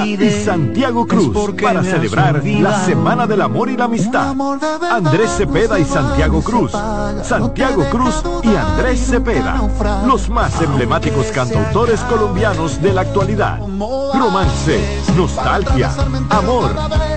y Santiago Cruz para celebrar la Semana del Amor y la Amistad. Andrés Cepeda y Santiago Cruz. Santiago Cruz y Andrés Cepeda. Los más emblemáticos cantautores colombianos de la actualidad. Romance, nostalgia, amor,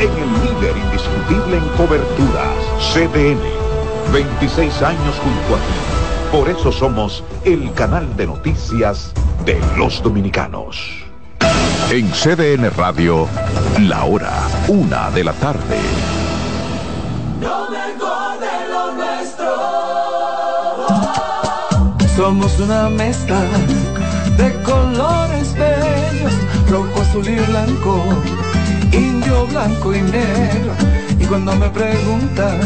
en el líder indiscutible en coberturas, CDN. 26 años junto a ti. Por eso somos el canal de noticias de los dominicanos. En CDN Radio, la hora, una de la tarde. de lo nuestro. Somos una mezcla de colores bellos, rojo, azul y blanco indio, blanco y negro. Y cuando me preguntan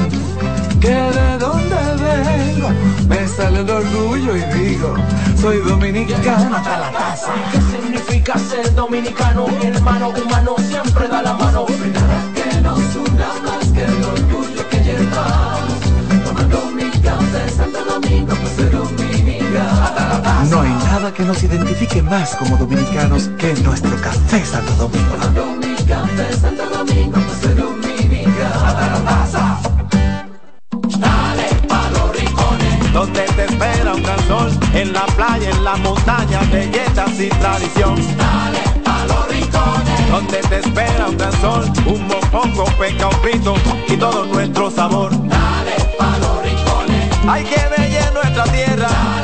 que de dónde vengo, me sale el orgullo y digo, soy dominicano hasta la casa. ¿Qué significa ser dominicano? Mi hermano humano siempre da la mano. que nos una más que el orgullo que llevamos. Tomando mi café Santo Domingo, pues ser dominicano. No hay nada que nos identifique más como dominicanos que nuestro café Santo Domingo. Santo Domingo, pues Dale pa' los rincones, donde te espera un gran sol, en la playa, en la montaña, belletas y tradición. Dale pa' los rincones, donde te espera un gran sol, un mopongo, peca, un frito y todo nuestro sabor. Dale pa' los rincones, hay que ver nuestra tierra.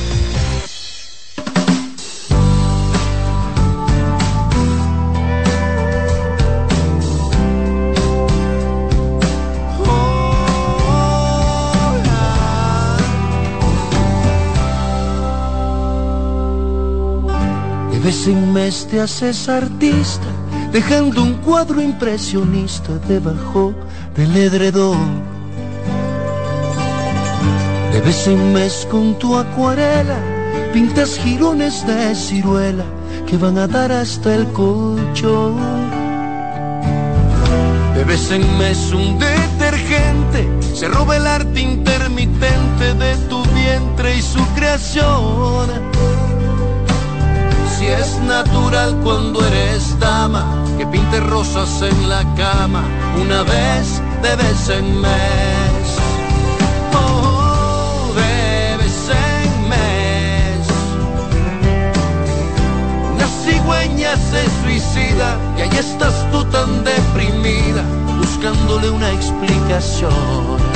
Vez en mes te haces artista, dejando un cuadro impresionista debajo del edredón. De vez en mes con tu acuarela, pintas jirones de ciruela que van a dar hasta el colchón. De vez en mes un detergente se roba el arte intermitente de tu vientre y su creación es natural cuando eres dama que pinte rosas en la cama una vez de vez en mes. Oh, de vez en mes. Una cigüeña se suicida y ahí estás tú tan deprimida buscándole una explicación.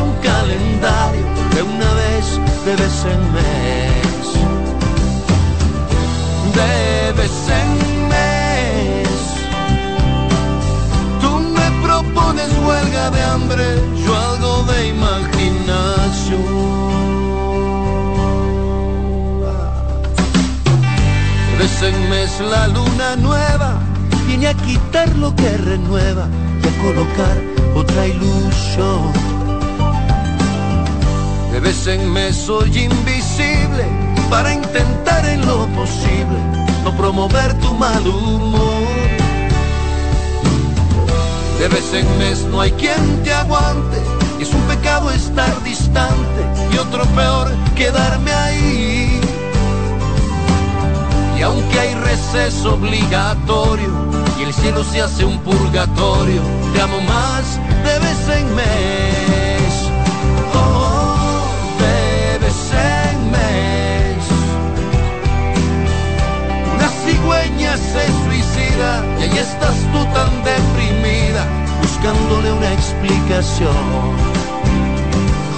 Un calendario de una vez de vez en mes. De vez en mes. Tú me propones huelga de hambre, yo algo de imaginación. De vez en mes la luna nueva viene a quitar lo que renueva y a colocar otra ilusión. De vez en mes soy invisible para intentar en lo posible no promover tu mal humor. De vez en mes no hay quien te aguante y es un pecado estar distante y otro peor quedarme ahí. Y aunque hay receso obligatorio y el cielo se hace un purgatorio, te amo más de vez en mes. Se suicida y ahí estás tú tan deprimida, buscándole una explicación.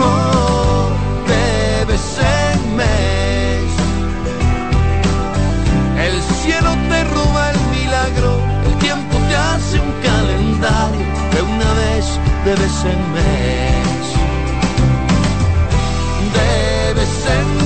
Oh, de vez en mes. El cielo te roba el milagro, el tiempo te hace un calendario de una vez de vez en mes. De vez en mes.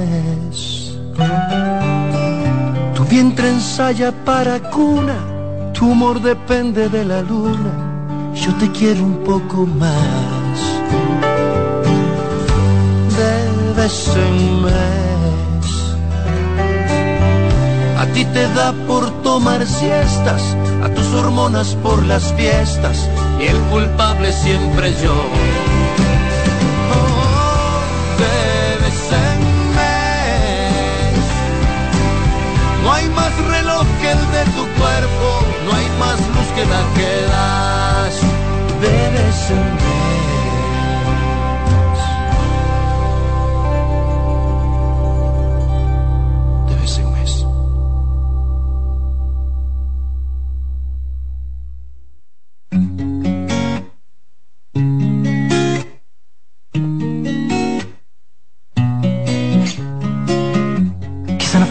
vientre ensaya para cuna, tu humor depende de la luna. Yo te quiero un poco más. De vez en mes. A ti te da por tomar siestas, a tus hormonas por las fiestas, y el culpable siempre yo.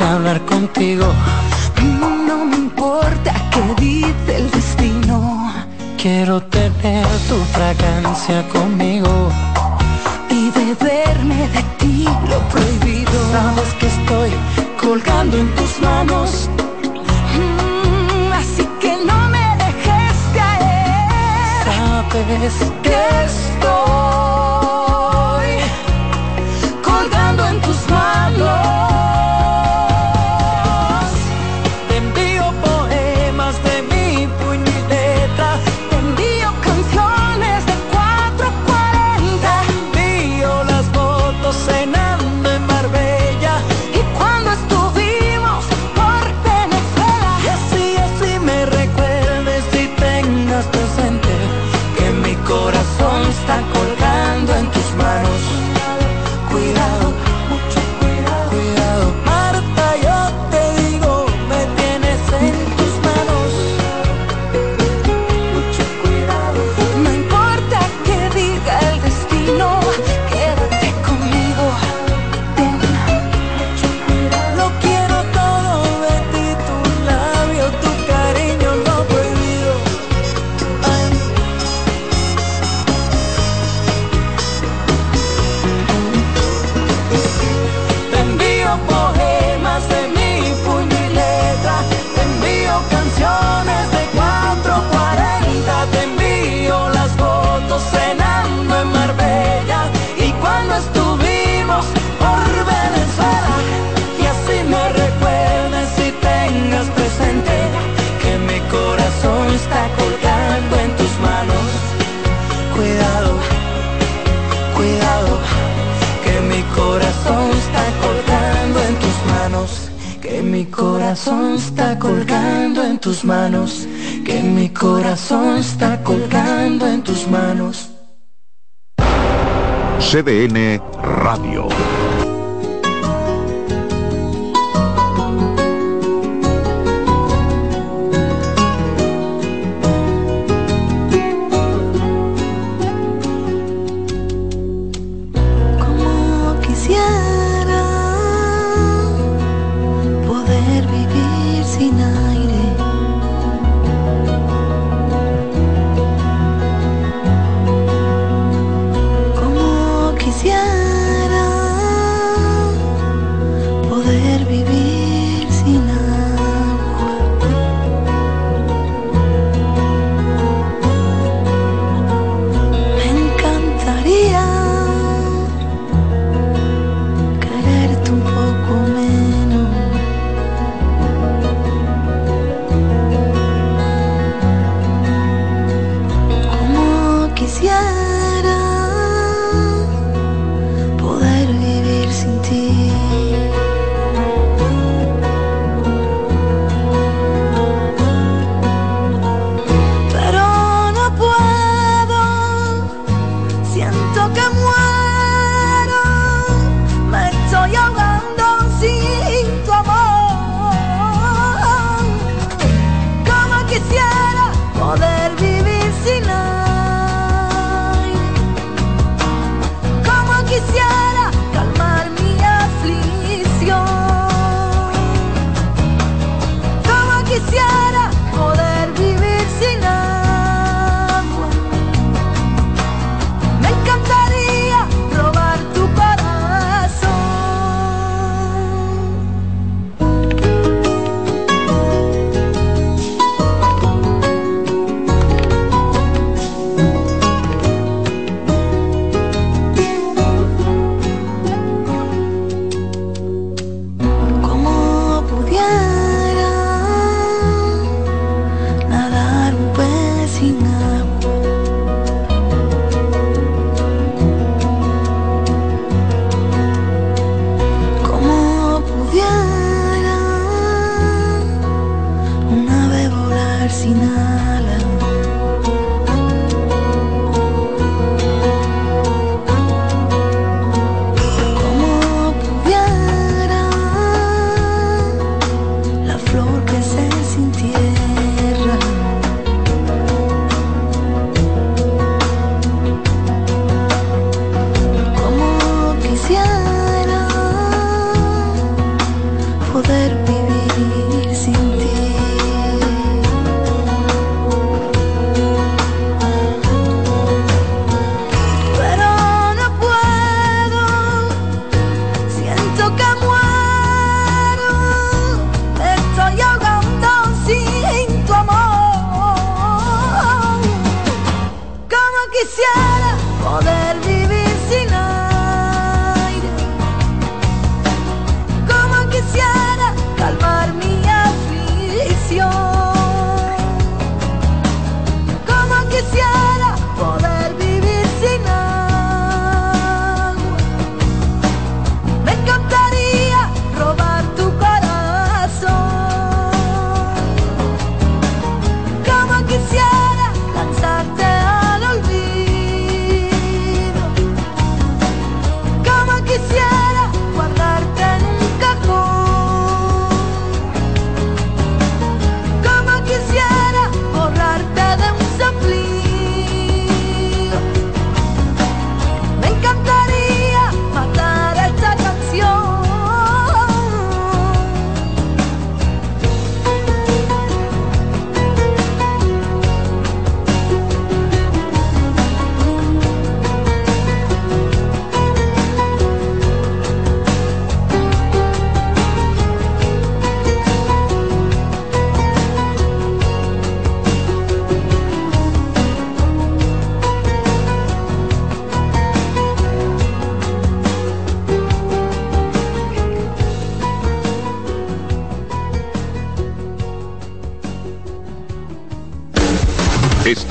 hablar contigo. No me importa qué dice el destino. Quiero tener tu fragancia conmigo y beberme de ti lo prohibido. Sabes que estoy colgando en tus manos. Mm, así que no me dejes caer. Sabes que estoy smile. Corazón está colgando en tus manos, que mi corazón está colgando en tus manos. CDN Radio.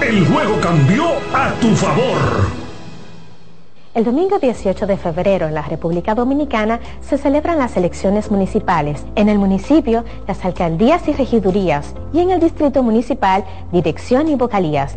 El juego cambió a tu favor. El domingo 18 de febrero en la República Dominicana se celebran las elecciones municipales. En el municipio, las alcaldías y regidurías y en el distrito municipal, dirección y vocalías.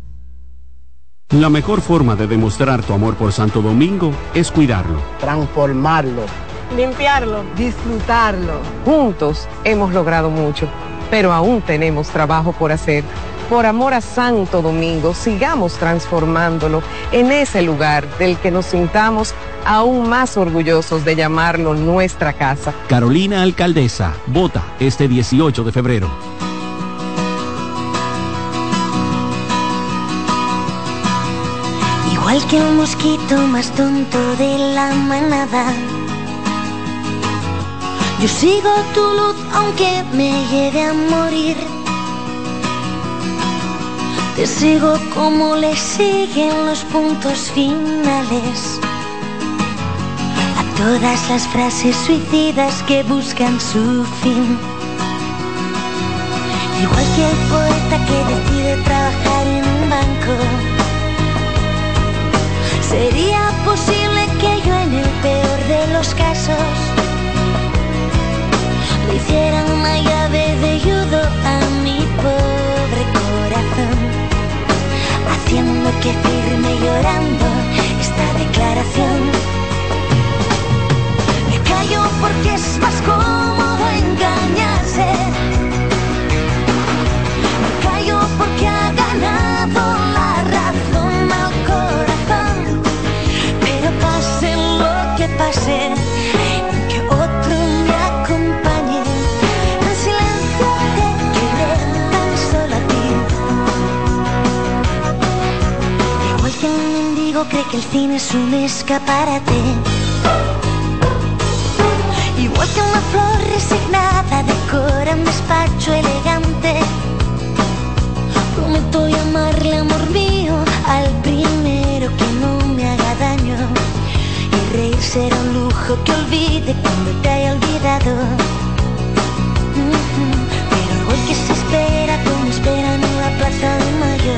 La mejor forma de demostrar tu amor por Santo Domingo es cuidarlo. Transformarlo. Limpiarlo. Disfrutarlo. Juntos hemos logrado mucho, pero aún tenemos trabajo por hacer. Por amor a Santo Domingo, sigamos transformándolo en ese lugar del que nos sintamos aún más orgullosos de llamarlo nuestra casa. Carolina Alcaldesa, vota este 18 de febrero. Igual que un mosquito más tonto de la manada. Yo sigo tu luz aunque me llegue a morir. Te sigo como le siguen los puntos finales. A todas las frases suicidas que buscan su fin. Igual que el poeta que decide trabajar en un banco. Sería posible que yo en el peor de los casos le hiciera una llave de judo a mi pobre corazón, haciendo que firme llorando esta declaración. Me callo porque es más cómodo engañarse. Pase, que otro me acompañe. En silencio te querré tan solo a ti. Igual que un mendigo cree que el cine es un escaparate. Igual que una flor resignada decora un despacho elegante. Prometo llamarle amor mío al primero será un lujo que olvide cuando te haya olvidado. Pero igual que se espera como esperan en la plaza de mayo.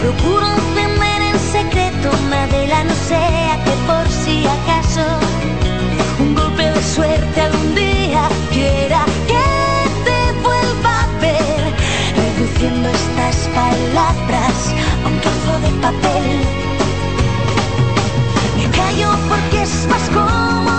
Procuro encender en secreto una vela, no sea que por si acaso un golpe de suerte algún día quiera que te vuelva a ver, reduciendo estas palabras a un trozo de papel. Porque es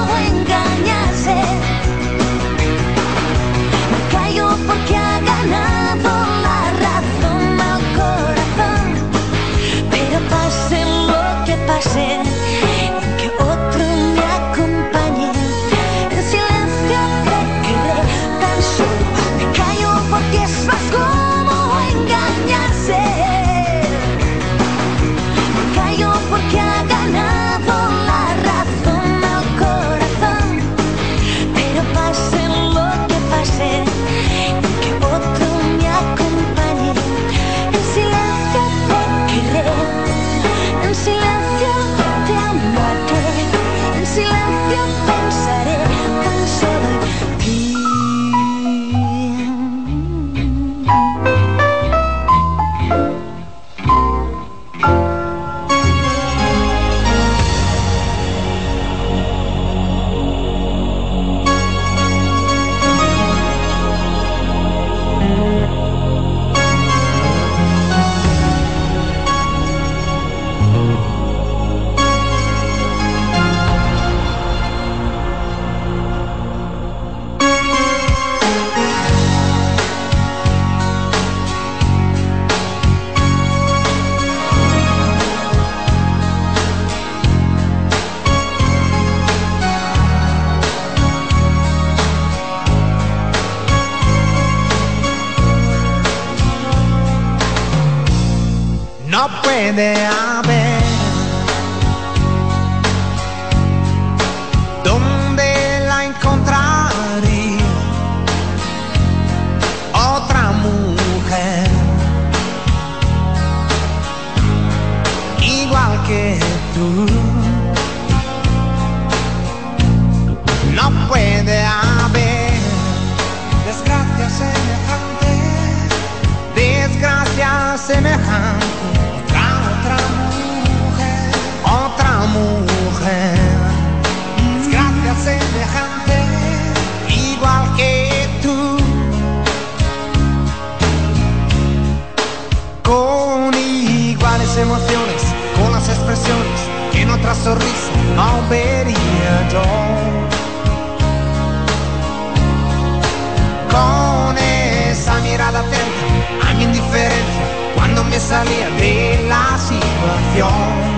salía de la situación.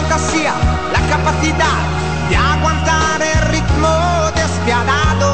Fantasía, la capacidad de aguantar el ritmo despiadado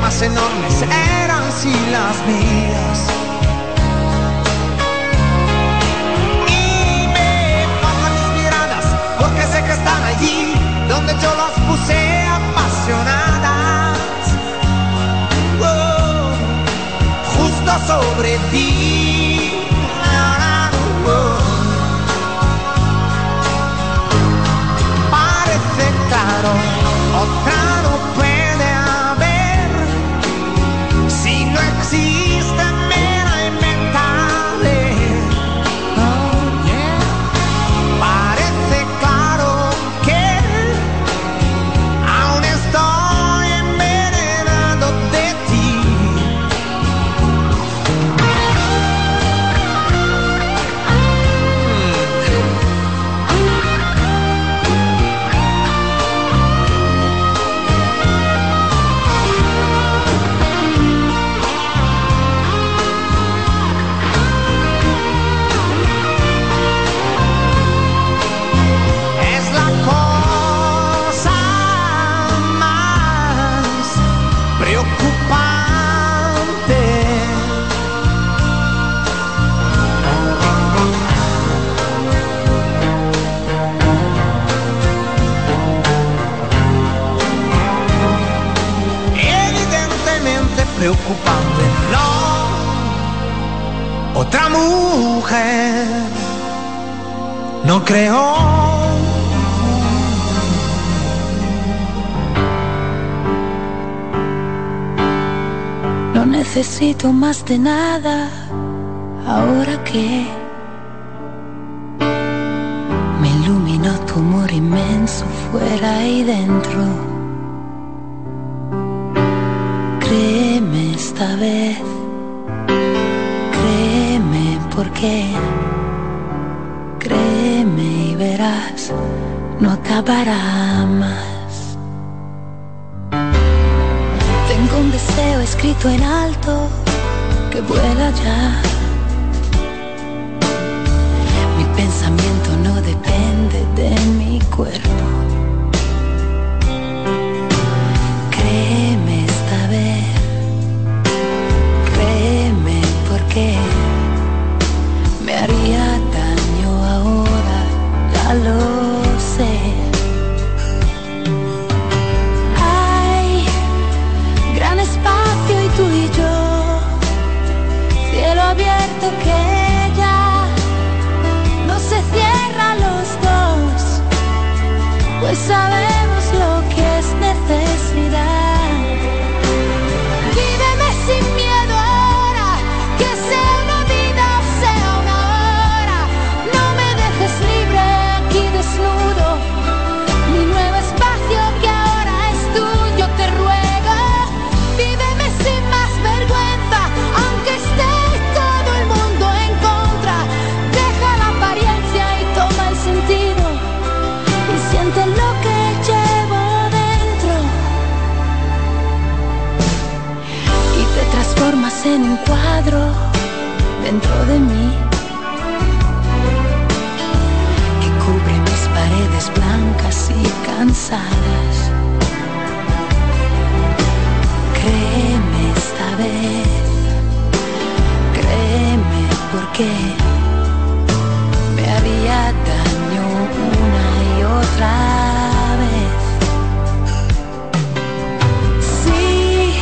más enormes eran sí las mías. Y me faltan mis miradas, porque sé que están allí, donde yo las puse apasionadas. Oh, justo sobre ti. Parece claro, otra no más de nada ahora que me iluminó tu amor inmenso fuera y dentro. Créeme esta vez, créeme porque créeme y verás, no acabará más. Tengo un deseo escrito en alto que vuela ya. Mi pensamiento no depende de mi cuerpo. sa me haría daño una y otra vez. Sí,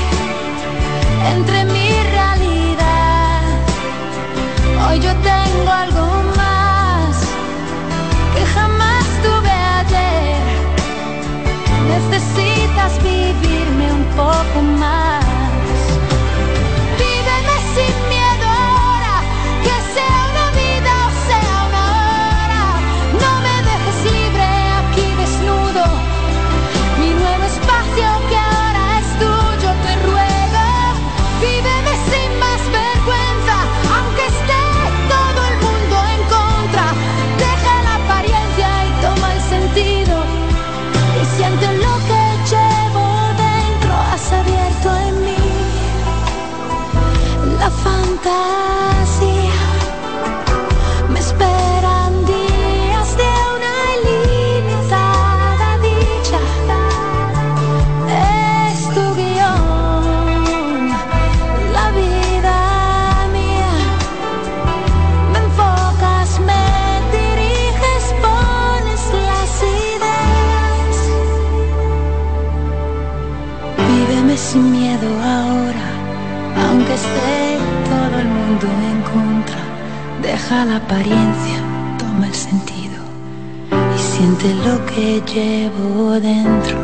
entre mi realidad, hoy yo tengo algo más que jamás tuve ayer. Necesitas vivirme un poco más. Llevo dentro.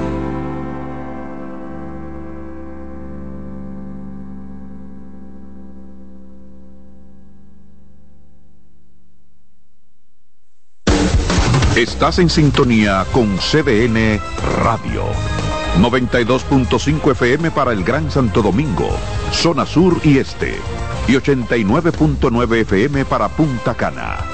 Estás en sintonía con CDN Radio. 92.5 FM para el Gran Santo Domingo, zona sur y este. Y 89.9 FM para Punta Cana.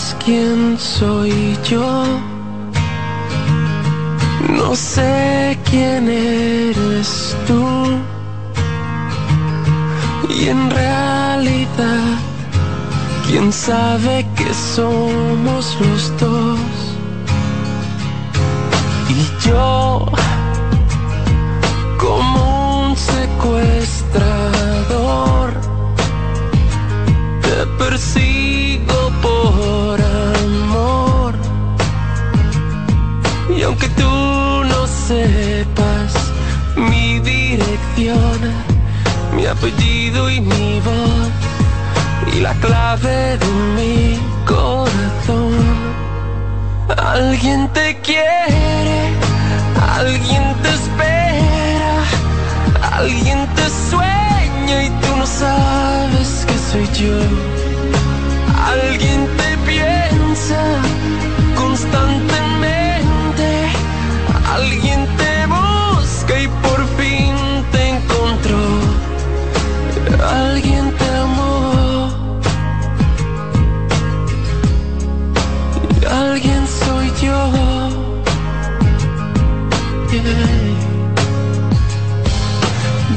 Sabes quién soy yo. No sé quién eres tú. Y en realidad, quién sabe que somos los dos. Y yo, como un secuestrador, te persigo Y aunque tú no sepas mi dirección, mi apellido y mi voz, y la clave de mi corazón, alguien te quiere, alguien te espera, alguien te sueña y tú no sabes que soy yo. Alguien te piensa constantemente, alguien te busca y por fin te encontró. Alguien te amó. Y alguien soy yo.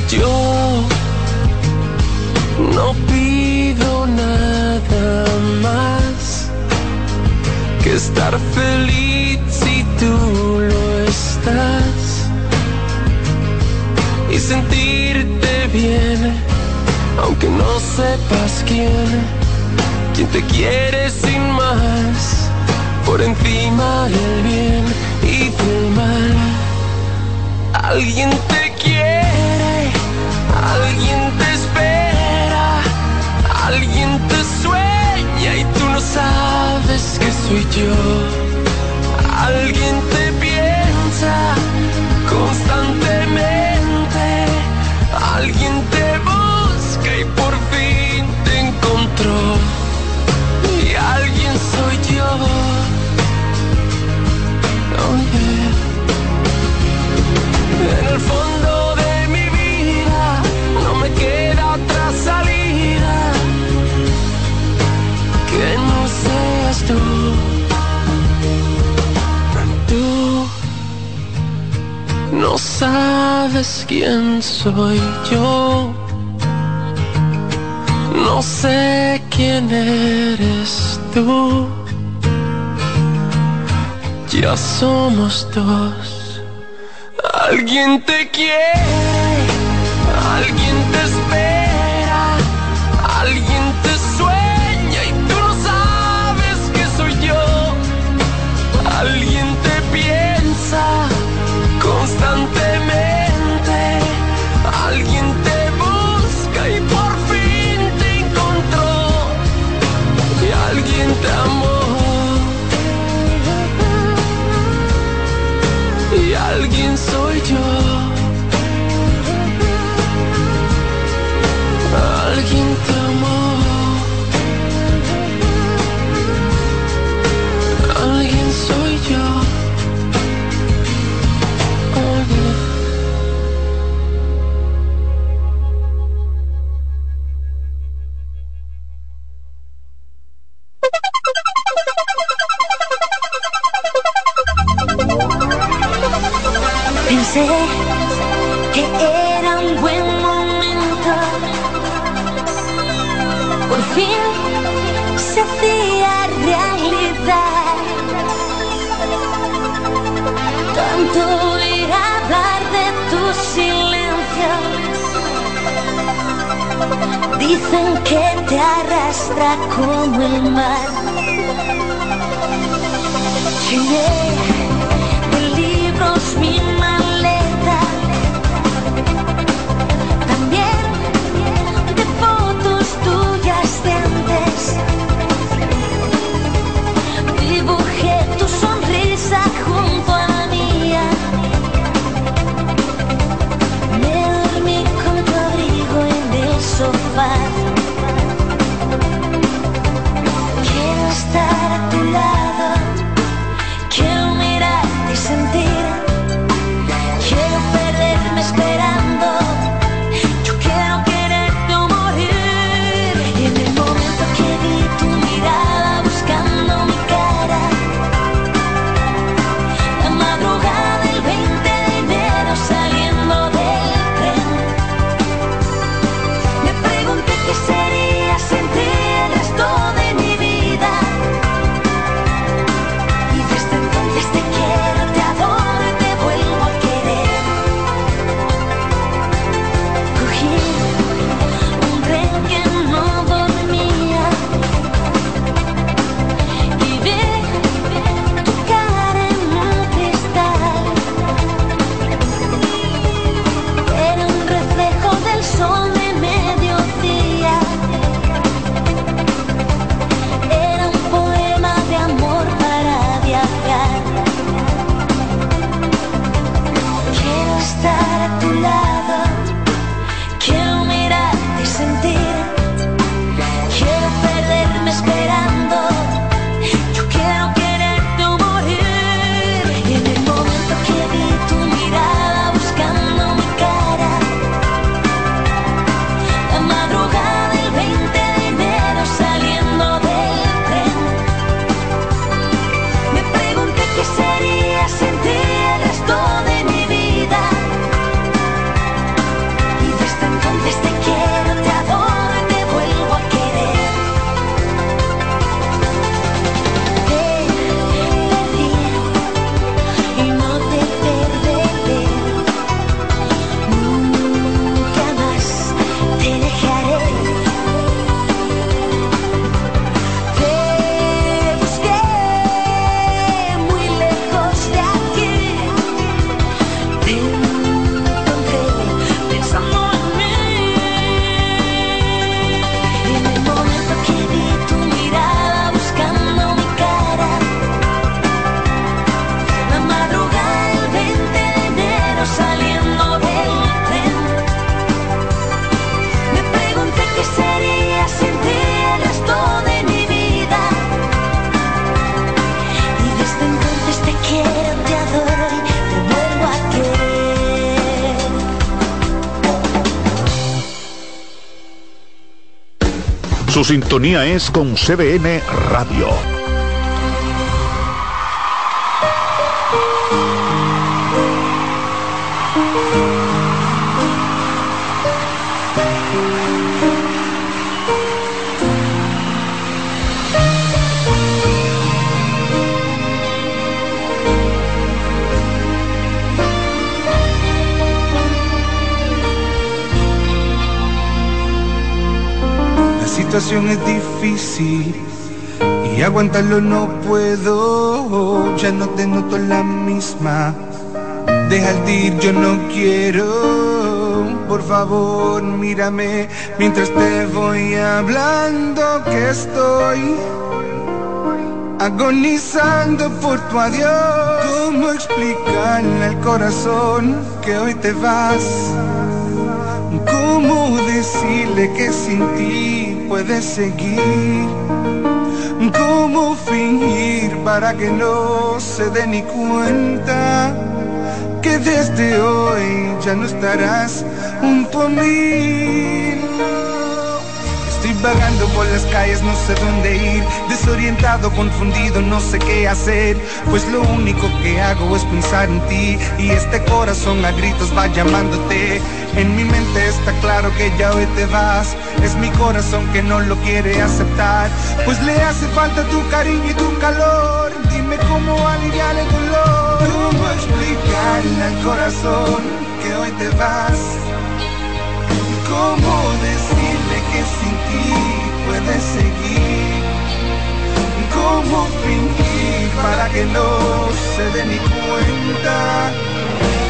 Yo no pido nada más que estar feliz y sentirte bien, aunque no sepas quién, quién te quiere sin más, por encima del bien y del mal. Alguien te quiere, alguien te espera, alguien te sueña y tú no sabes que soy yo. Alguien constantemente. Alguien te No sabes quién soy yo. No sé quién eres tú. Ya somos dos. Alguien te quiere. tu miradar, de tu silencio. Dicen que te arrastra como el mar. Llené de libros mi igual. Sintonía es con CBN Radio. Situación es difícil y aguantarlo no puedo. Ya no te noto la misma. Deja el ir, yo no quiero. Por favor, mírame mientras te voy hablando que estoy agonizando por tu adiós. ¿Cómo explicarle al corazón que hoy te vas? ¿Cómo decirle que sin ti puedes seguir? ¿Cómo fingir para que no se dé ni cuenta que desde hoy ya no estarás junto a mí? Vagando por las calles, no sé dónde ir, desorientado, confundido, no sé qué hacer, pues lo único que hago es pensar en ti y este corazón a gritos va llamándote. En mi mente está claro que ya hoy te vas, es mi corazón que no lo quiere aceptar, pues le hace falta tu cariño y tu calor. Dime cómo aliviar el dolor, cómo explicarle al corazón que hoy te vas. ¿Cómo decirle sin ti puedes seguir? ¿Cómo fingir para que no se dé ni cuenta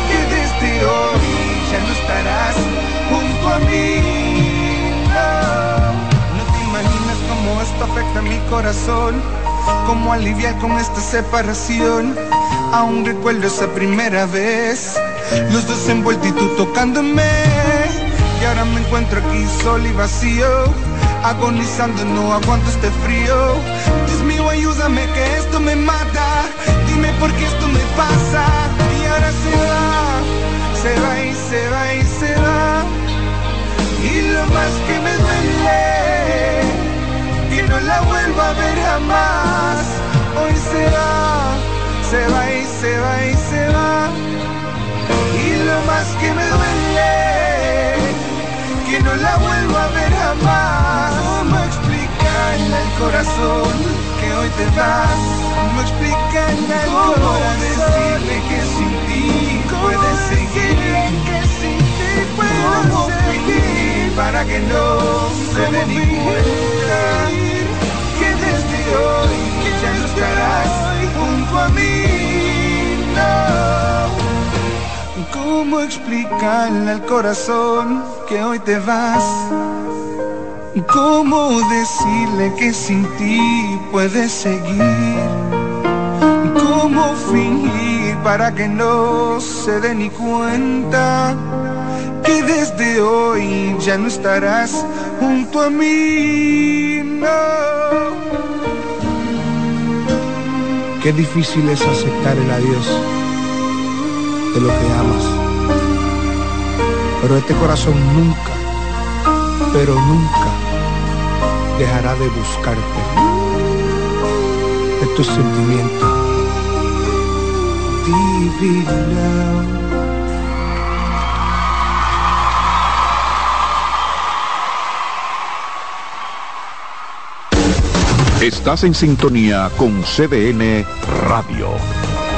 que desde hoy ya no estarás junto a mí? No, no te imaginas cómo esto afecta a mi corazón, cómo aliviar con esta separación. Aún recuerdo esa primera vez, los dos envueltos y tú tocándome. Y ahora me encuentro aquí solo y vacío Agonizando, no aguanto este frío. Dios mío, ayúdame que esto me mata. Dime por qué esto me pasa. Y ahora se va, se va y se va y se va. Y lo más que me duele Que no la vuelva a ver jamás. Hoy se va, se va y se va y se va. Y lo más que me duele que no la vuelvo a ver jamás. ¿Cómo explicarle al corazón que hoy te vas? ¿Cómo explicarle al corazón decirle que sin ti puedes seguir? Que sin ti puedes ¿Cómo seguir para que no se dé ni cuenta que desde hoy ya no estarás junto a mí? No. ¿Cómo explicarle al corazón que hoy te vas? ¿Cómo decirle que sin ti puedes seguir? ¿Cómo fingir para que no se dé ni cuenta que desde hoy ya no estarás junto a mí? No. Qué difícil es aceptar el adiós de lo que amas. Pero este corazón nunca, pero nunca dejará de buscarte. Esto es sentimiento. Divina. Estás en sintonía con CDN Radio.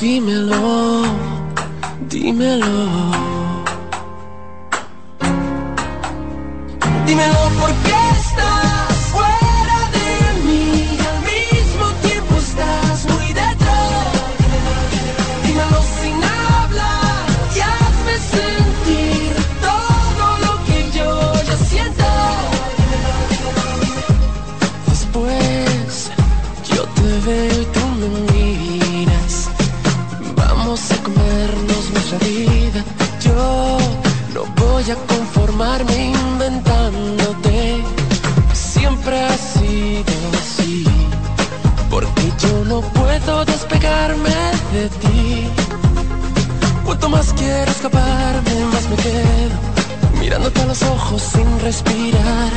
Dímelo, dímelo. Dímelo por ti. Cuanto más quiero escaparme, más me quedo. Mirándote a los ojos sin respirar.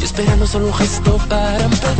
Y esperando solo un gesto para empezar.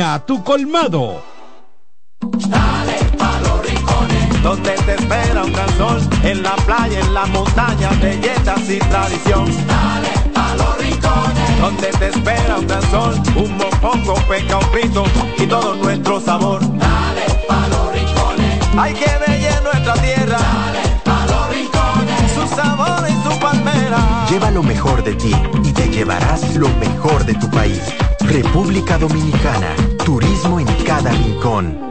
tu colmado. Dale pa los rincones, donde te espera un gran sol, en la playa, en la montaña, belletas y tradición. Dale pa los rincones, donde te espera un gran sol, un mopongo, peca, un pito y todo nuestro sabor. Dale pa los rincones, hay que bella nuestra tierra. Dale pa los rincones, su sabor y su palmera. Lleva lo mejor de ti y te llevarás lo mejor de tu país. República Dominicana. Turismo en cada rincón.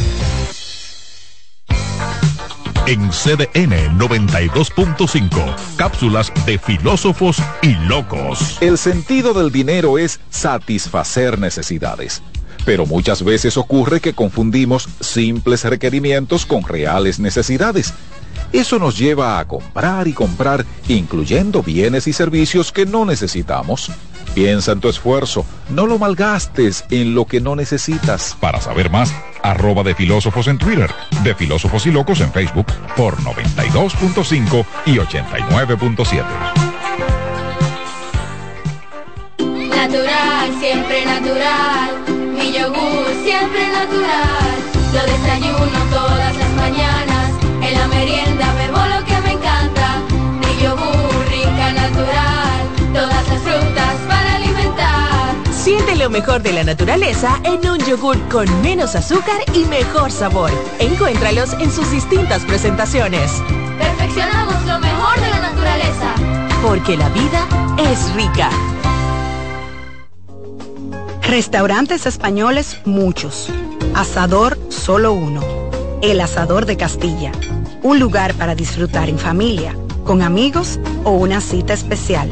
En CDN 92.5, cápsulas de filósofos y locos. El sentido del dinero es satisfacer necesidades. Pero muchas veces ocurre que confundimos simples requerimientos con reales necesidades. Eso nos lleva a comprar y comprar, incluyendo bienes y servicios que no necesitamos. Piensa en tu esfuerzo, no lo malgastes en lo que no necesitas. Para saber más, arroba de filósofos en Twitter, de filósofos y locos en Facebook por 92.5 y 89.7. Natural, siempre natural. Mi yogur, siempre natural. Lo desayuno todas las mañanas. En la merienda bebo lo que me encanta. Mi yogur, rica, natural. Todas las frutas lo mejor de la naturaleza en un yogur con menos azúcar y mejor sabor. Encuéntralos en sus distintas presentaciones. Perfeccionamos lo mejor de la naturaleza. Porque la vida es rica. Restaurantes españoles muchos. Asador solo uno. El Asador de Castilla. Un lugar para disfrutar en familia, con amigos o una cita especial.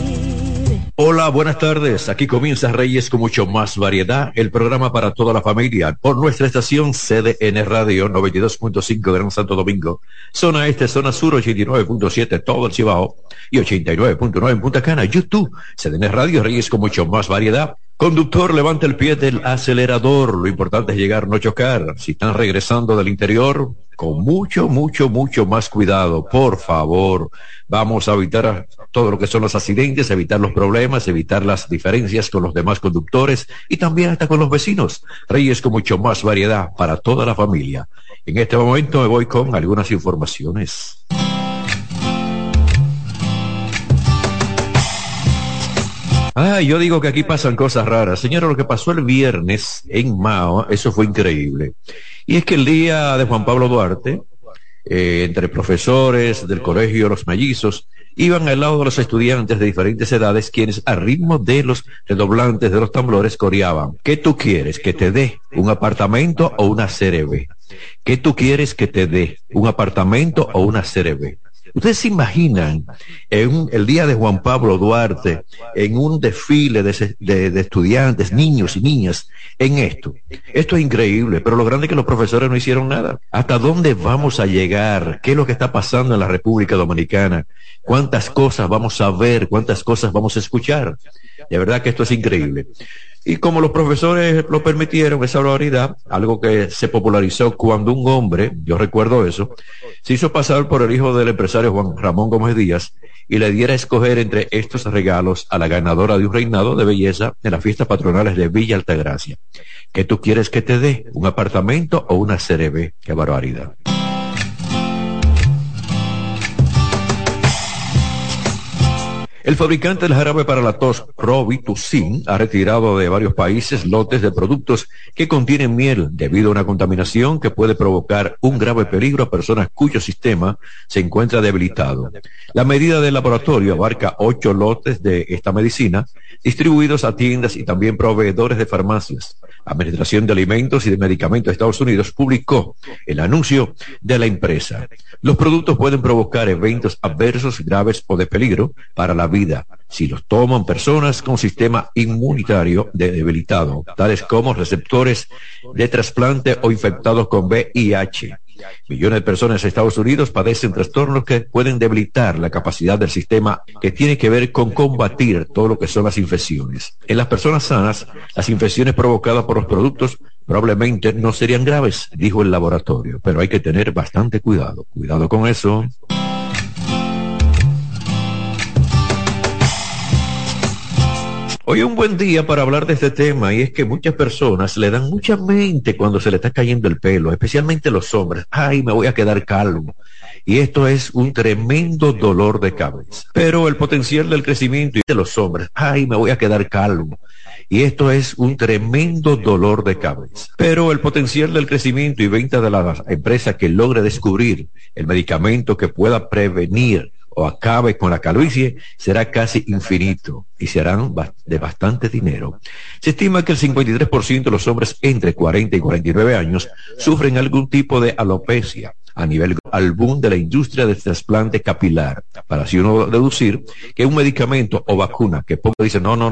Hola, buenas tardes. Aquí comienza Reyes con mucho más variedad, el programa para toda la familia por nuestra estación CDN Radio 92.5 Gran Santo Domingo, zona este, zona sur 89.7 todo el Cibao y 89.9 en Punta Cana, YouTube, CDN Radio Reyes con mucho más variedad Conductor, levante el pie del acelerador. Lo importante es llegar, no chocar. Si están regresando del interior, con mucho, mucho, mucho más cuidado. Por favor, vamos a evitar todo lo que son los accidentes, evitar los problemas, evitar las diferencias con los demás conductores y también hasta con los vecinos. Reyes con mucho más variedad para toda la familia. En este momento me voy con algunas informaciones. Ah, yo digo que aquí pasan cosas raras. Señora, lo que pasó el viernes en Mao, eso fue increíble. Y es que el día de Juan Pablo Duarte, eh, entre profesores del colegio Los Mellizos, iban al lado de los estudiantes de diferentes edades, quienes a ritmo de los redoblantes de los tambores coreaban. ¿Qué tú quieres? ¿Que te dé un apartamento o una CRB? ¿Qué tú quieres que te dé? ¿Un apartamento o una CRB? Ustedes se imaginan en el día de Juan Pablo Duarte, en un desfile de, estudiantes, niños y niñas, en esto. Esto es increíble, pero lo grande es que los profesores no hicieron nada. ¿Hasta dónde vamos a llegar? ¿Qué es lo que está pasando en la República Dominicana? ¿Cuántas cosas vamos a ver? ¿Cuántas cosas vamos a escuchar? De verdad que esto es increíble. Y como los profesores lo permitieron, esa barbaridad, algo que se popularizó cuando un hombre, yo recuerdo eso, se hizo pasar por el hijo del empresario Juan Ramón Gómez Díaz y le diera a escoger entre estos regalos a la ganadora de un reinado de belleza en las fiestas patronales de Villa Altagracia. ¿Qué tú quieres que te dé? ¿Un apartamento o una CRB? ¡Qué barbaridad! El fabricante del jarabe para la tos, Robitussin, ha retirado de varios países lotes de productos que contienen miel debido a una contaminación que puede provocar un grave peligro a personas cuyo sistema se encuentra debilitado. La medida del laboratorio abarca ocho lotes de esta medicina distribuidos a tiendas y también proveedores de farmacias. Administración de Alimentos y de Medicamentos de Estados Unidos publicó el anuncio de la empresa. Los productos pueden provocar eventos adversos graves o de peligro para la vida si los toman personas con sistema inmunitario debilitado, tales como receptores de trasplante o infectados con VIH. Millones de personas en Estados Unidos padecen trastornos que pueden debilitar la capacidad del sistema que tiene que ver con combatir todo lo que son las infecciones. En las personas sanas, las infecciones provocadas por los productos probablemente no serían graves, dijo el laboratorio, pero hay que tener bastante cuidado. Cuidado con eso. Hoy un buen día para hablar de este tema y es que muchas personas le dan mucha mente cuando se le está cayendo el pelo, especialmente los hombres. Ay, me voy a quedar calmo. Y esto es un tremendo dolor de cabeza. Pero el potencial del crecimiento de los hombres, ay, me voy a quedar calmo. Y esto es un tremendo dolor de cabeza. Pero el potencial del crecimiento y venta de la empresa que logre descubrir el medicamento que pueda prevenir o acabe con la calvicie será casi infinito y serán de bastante dinero. Se estima que el 53% de los hombres entre 40 y 49 años sufren algún tipo de alopecia a nivel al de la industria del trasplante capilar, para así uno deducir que un medicamento o vacuna que poco dice no, no, no,